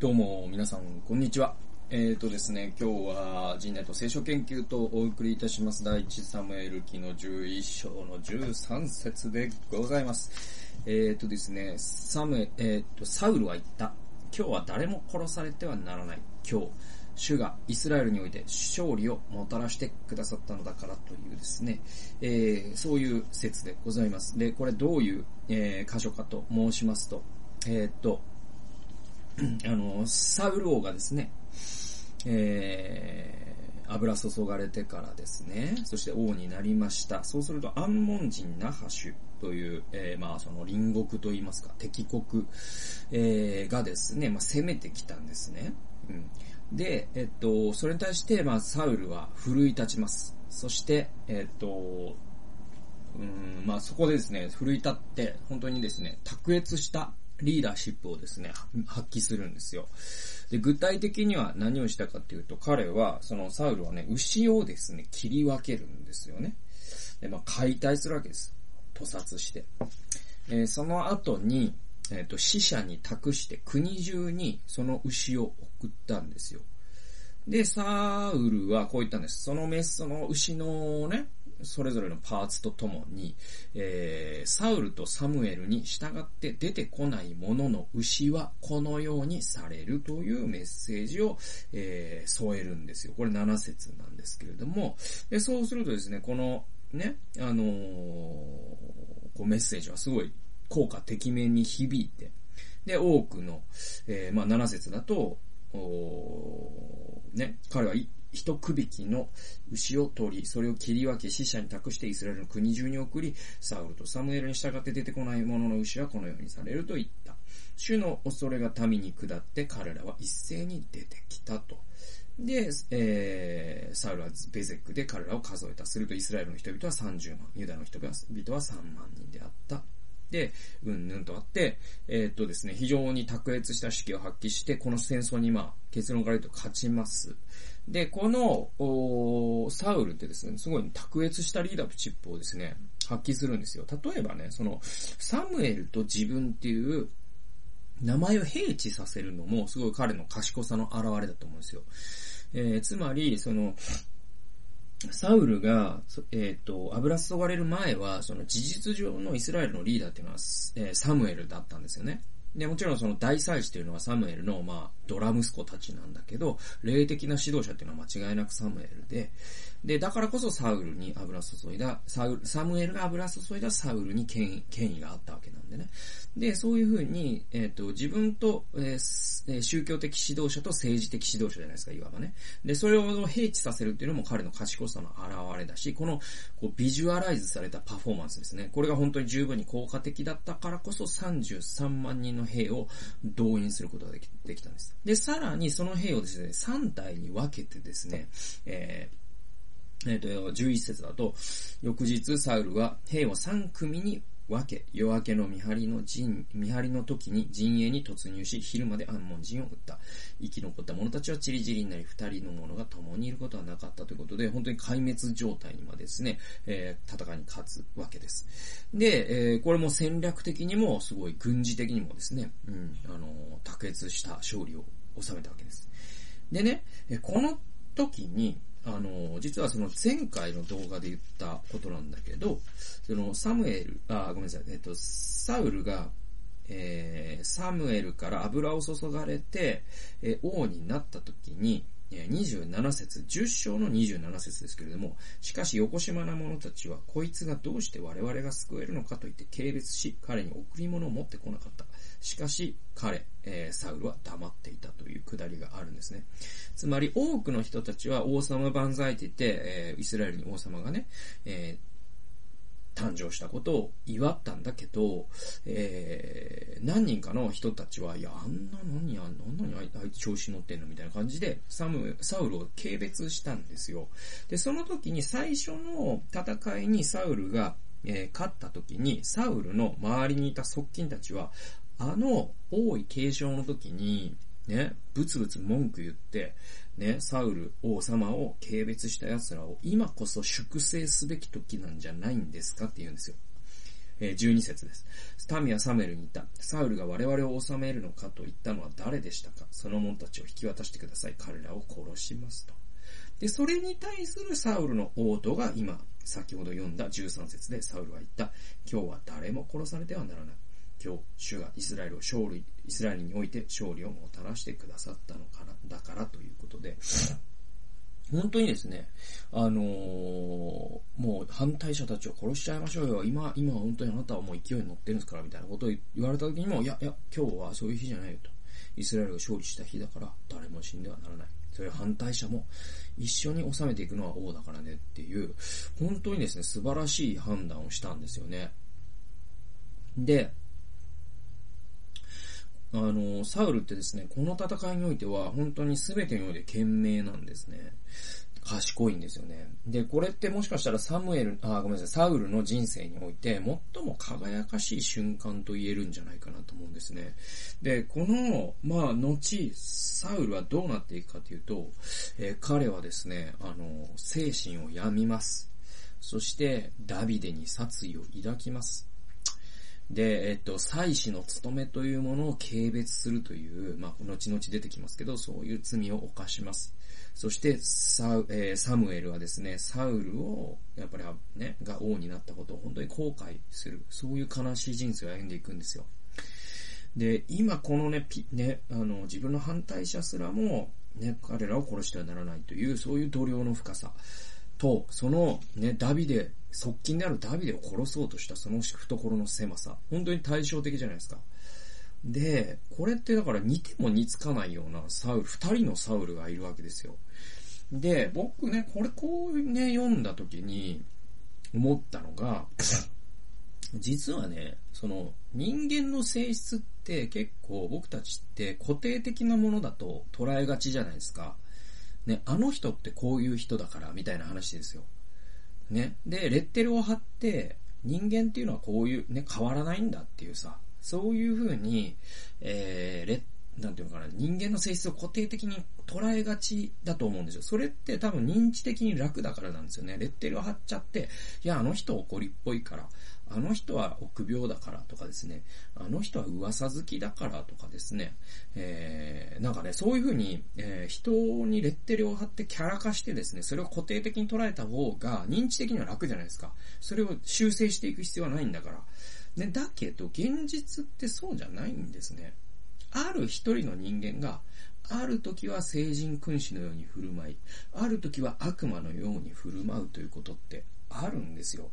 どうも、皆さん、こんにちは。えーとですね、今日は、人内と聖書研究とお送りいたします。第一サムエル記の11章の13節でございます。えーとですね、サムエ、えーと、サウルは言った。今日は誰も殺されてはならない。今日、主がイスラエルにおいて勝利をもたらしてくださったのだからというですね、えー、そういう説でございます。で、これどういう、えー、箇所かと申しますと、えっ、ー、と、あの、サウル王がですね、えー、油注がれてからですね、そして王になりました。そうすると、アンモン人ナハシュという、えー、まあ、その隣国といいますか、敵国、えー、がですね、まあ、攻めてきたんですね。うん。で、えっと、それに対して、まあ、サウルは奮い立ちます。そして、えっと、うん、まあ、そこでですね、奮い立って、本当にですね、卓越したリーダーシップをですね、発揮するんですよ。で、具体的には何をしたかっていうと、彼は、そのサウルはね、牛をですね、切り分けるんですよね。で、まあ、解体するわけです。屠殺して。えー、その後に、えっ、ー、と、死者に託して国中にその牛を送ったんですよ。で、サウルはこう言ったんです。そのメス、その牛のね、それぞれのパーツとともに、えー、サウルとサムエルに従って出てこないものの牛はこのようにされるというメッセージを、えー、添えるんですよ。これ7節なんですけれども、でそうするとですね、このね、あのー、こうメッセージはすごい効果てきめんに響いて、で、多くの、えー、まあ7節だと、ね、彼は一区引きの牛を取り、それを切り分け死者に託してイスラエルの国中に送り、サウルとサムエルに従って出てこない者の牛はこのようにされると言った。主の恐れが民に下って彼らは一斉に出てきたと。で、えー、サウルはベゼックで彼らを数えた。するとイスラエルの人々は30万、ユダの人々は3万人であった。で、うんぬんとあって、えー、っとですね、非常に卓越した指揮を発揮して、この戦争にまあ、結論から言うと勝ちます。で、この、サウルってですね、すごい卓越したリーダーシップをですね、発揮するんですよ。例えばね、その、サムエルと自分っていう名前を併記させるのも、すごい彼の賢さの表れだと思うんですよ。えー、つまり、その、サウルが、えっ、ー、と、油注がれる前は、その事実上のイスラエルのリーダーっていうのは、えー、サムエルだったんですよね。で、もちろんその大祭司というのはサムエルの、まあ、ドラ息子たちなんだけど、霊的な指導者っていうのは間違いなくサムエルで、で、だからこそサウルに油注いだ、サウルサムエルが油注いだサウルに権権威があったわけなんでね。で、そういうふうに、えっ、ー、と、自分と、えー、宗教的指導者と政治的指導者じゃないですか、いわばね。で、それを併記させるっていうのも彼の賢さの表れだし、この、こう、ビジュアライズされたパフォーマンスですね。これが本当に十分に効果的だったからこそ33万人の兵を動員することができできたんです。で、さらにその兵をですね、3体に分けてですね、えーえっ、ー、と、11節だと、翌日サウルは兵を3組に分け、夜明けの見張りの陣、見張りの時に陣営に突入し、昼まで安門陣を撃った。生き残った者たちはチリチリになり、二人の者が共にいることはなかったということで、本当に壊滅状態にまでですね、えー、戦いに勝つわけです。で、えー、これも戦略的にも、すごい軍事的にもですね、うん、あの、卓越した勝利を収めたわけです。でね、この時に、あの、実はその前回の動画で言ったことなんだけど、そのサムエル、あ、ごめんなさい、えっと、サウルが、えー、サムエルから油を注がれて、えー、王になった時に、27節、10章の27節ですけれども、しかし横島な者たちは、こいつがどうして我々が救えるのかと言って軽蔑し、彼に贈り物を持ってこなかった。しかし、彼、えー、サウルは黙っていたというくだりがあるんですね。つまり、多くの人たちは王様万歳って言って、えー、イスラエルに王様がね、えー誕生したことを祝ったんだけど、えー、何人かの人たちは、いや、あんなのに、あんなにあいつ調子乗ってんのみたいな感じで、サム、サウルを軽蔑したんですよ。で、その時に最初の戦いにサウルが、えー、勝った時に、サウルの周りにいた側近たちは、あの、王位継承の時に、ね、ブツブツ文句言って、ね、サウル王様を軽蔑した奴らを今こそ粛清すべき時なんじゃないんですかって言うんですよ。え、12節です。民はサムエルに言った。サウルが我々を治めるのかと言ったのは誰でしたか？その者たちを引き渡してください。彼らを殺しますと。で、それに対するサウルの応答が今、先ほど読んだ13節でサウルは言った。今日は誰も殺されてはならない。今日、主がイスラエルを勝利、イスラエルにおいて勝利をもたらしてくださったのから、だからということで、本当にですね、あのー、もう反対者たちを殺しちゃいましょうよ。今、今は本当にあなたはもう勢いに乗ってるんですから、みたいなことを言われた時にも、いや、いや、今日はそういう日じゃないよと。イスラエルが勝利した日だから、誰も死んではならない。それは反対者も一緒に収めていくのは王だからねっていう、本当にですね、素晴らしい判断をしたんですよね。で、あの、サウルってですね、この戦いにおいては、本当に全てにおいて賢明なんですね。賢いんですよね。で、これってもしかしたらサムエル、あ、ごめんなさい、サウルの人生において、最も輝かしい瞬間と言えるんじゃないかなと思うんですね。で、この、まあ、後、サウルはどうなっていくかというと、えー、彼はですね、あの、精神を病みます。そして、ダビデに殺意を抱きます。で、えっと、祭司の務めというものを軽蔑するという、まあ、後々出てきますけど、そういう罪を犯します。そしてサ、えー、サムエルはですね、サウルを、やっぱりね、が王になったことを本当に後悔する。そういう悲しい人生を歩んでいくんですよ。で、今このね、ピ、ね、あの、自分の反対者すらも、ね、彼らを殺してはならないという、そういう度量の深さ。と、そのね、ダビデ、側近であるダビデを殺そうとしたその懐の狭さ。本当に対照的じゃないですか。で、これってだから似ても似つかないようなサウル、二人のサウルがいるわけですよ。で、僕ね、これこうね、読んだ時に思ったのが、実はね、その人間の性質って結構僕たちって固定的なものだと捉えがちじゃないですか。ね、あの人ってこういう人だから、みたいな話ですよ。ね。で、レッテルを貼って、人間っていうのはこういう、ね、変わらないんだっていうさ、そういう風に、えー、レなんていうのかな、人間の性質を固定的に捉えがちだと思うんですよ。それって多分認知的に楽だからなんですよね。レッテルを貼っちゃって、いや、あの人怒りっぽいから、あの人は臆病だからとかですね、あの人は噂好きだからとかですね、えー、なんかね、そういうふうに、えー、人にレッテルを貼ってキャラ化してですね、それを固定的に捉えた方が認知的には楽じゃないですか。それを修正していく必要はないんだから。ね、だけど、現実ってそうじゃないんですね。ある一人の人間が、ある時は聖人君子のように振る舞い、ある時は悪魔のように振る舞うということってあるんですよ。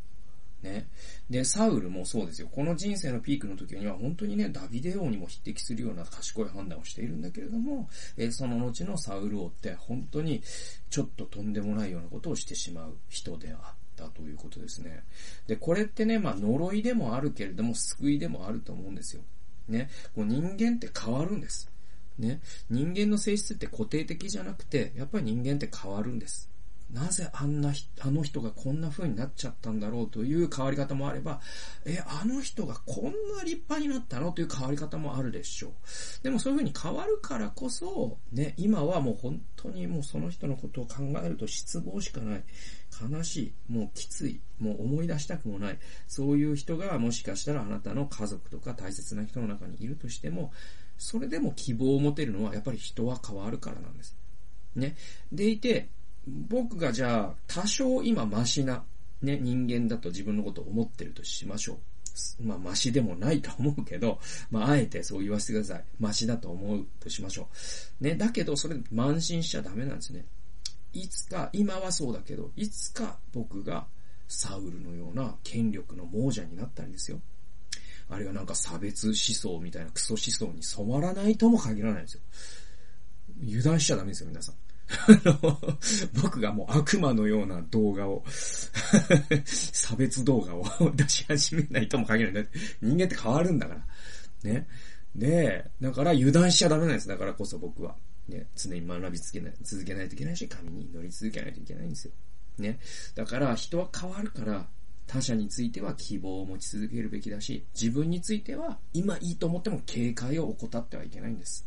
ね。で、サウルもそうですよ。この人生のピークの時には本当にね、ダビデ王にも匹敵するような賢い判断をしているんだけれども、え、その後のサウル王って本当にちょっととんでもないようなことをしてしまう人であったということですね。で、これってね、まあ呪いでもあるけれども救いでもあると思うんですよ。ね。こう人間って変わるんです。ね。人間の性質って固定的じゃなくて、やっぱり人間って変わるんです。なぜあんな、あの人がこんな風になっちゃったんだろうという変わり方もあれば、え、あの人がこんな立派になったのという変わり方もあるでしょう。でもそういう風に変わるからこそ、ね、今はもう本当にもうその人のことを考えると失望しかない。悲しい。もうきつい。もう思い出したくもない。そういう人がもしかしたらあなたの家族とか大切な人の中にいるとしても、それでも希望を持てるのはやっぱり人は変わるからなんです。ね。でいて、僕がじゃあ、多少今マシな、ね、人間だと自分のことを思ってるとしましょう。まあ、マシでもないと思うけど、まあ、あえてそう言わせてください。マシだと思うとしましょう。ね、だけど、それ、慢心しちゃダメなんですね。いつか、今はそうだけど、いつか僕がサウルのような権力の亡者になったりですよ。あるいはなんか差別思想みたいなクソ思想に染まらないとも限らないんですよ。油断しちゃダメですよ、皆さん。あ の僕がもう悪魔のような動画を 差別動画を 出し始めないとも限らない。人間って変わるんだから。ね。で、だから油断しちゃダメなんです。だからこそ僕は。ね、常に学び続けない、続けないといけないし、神に祈り続けないといけないんですよ。ね。だから人は変わるから、他者については希望を持ち続けるべきだし、自分については今いいと思っても警戒を怠ってはいけないんです。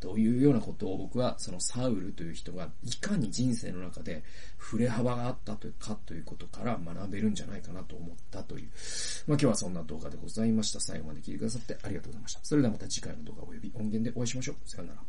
というようなことを僕はそのサウルという人がいかに人生の中で触れ幅があったというかということから学べるんじゃないかなと思ったという。まあ今日はそんな動画でございました。最後まで聞いてくださってありがとうございました。それではまた次回の動画及び音源でお会いしましょう。さよなら。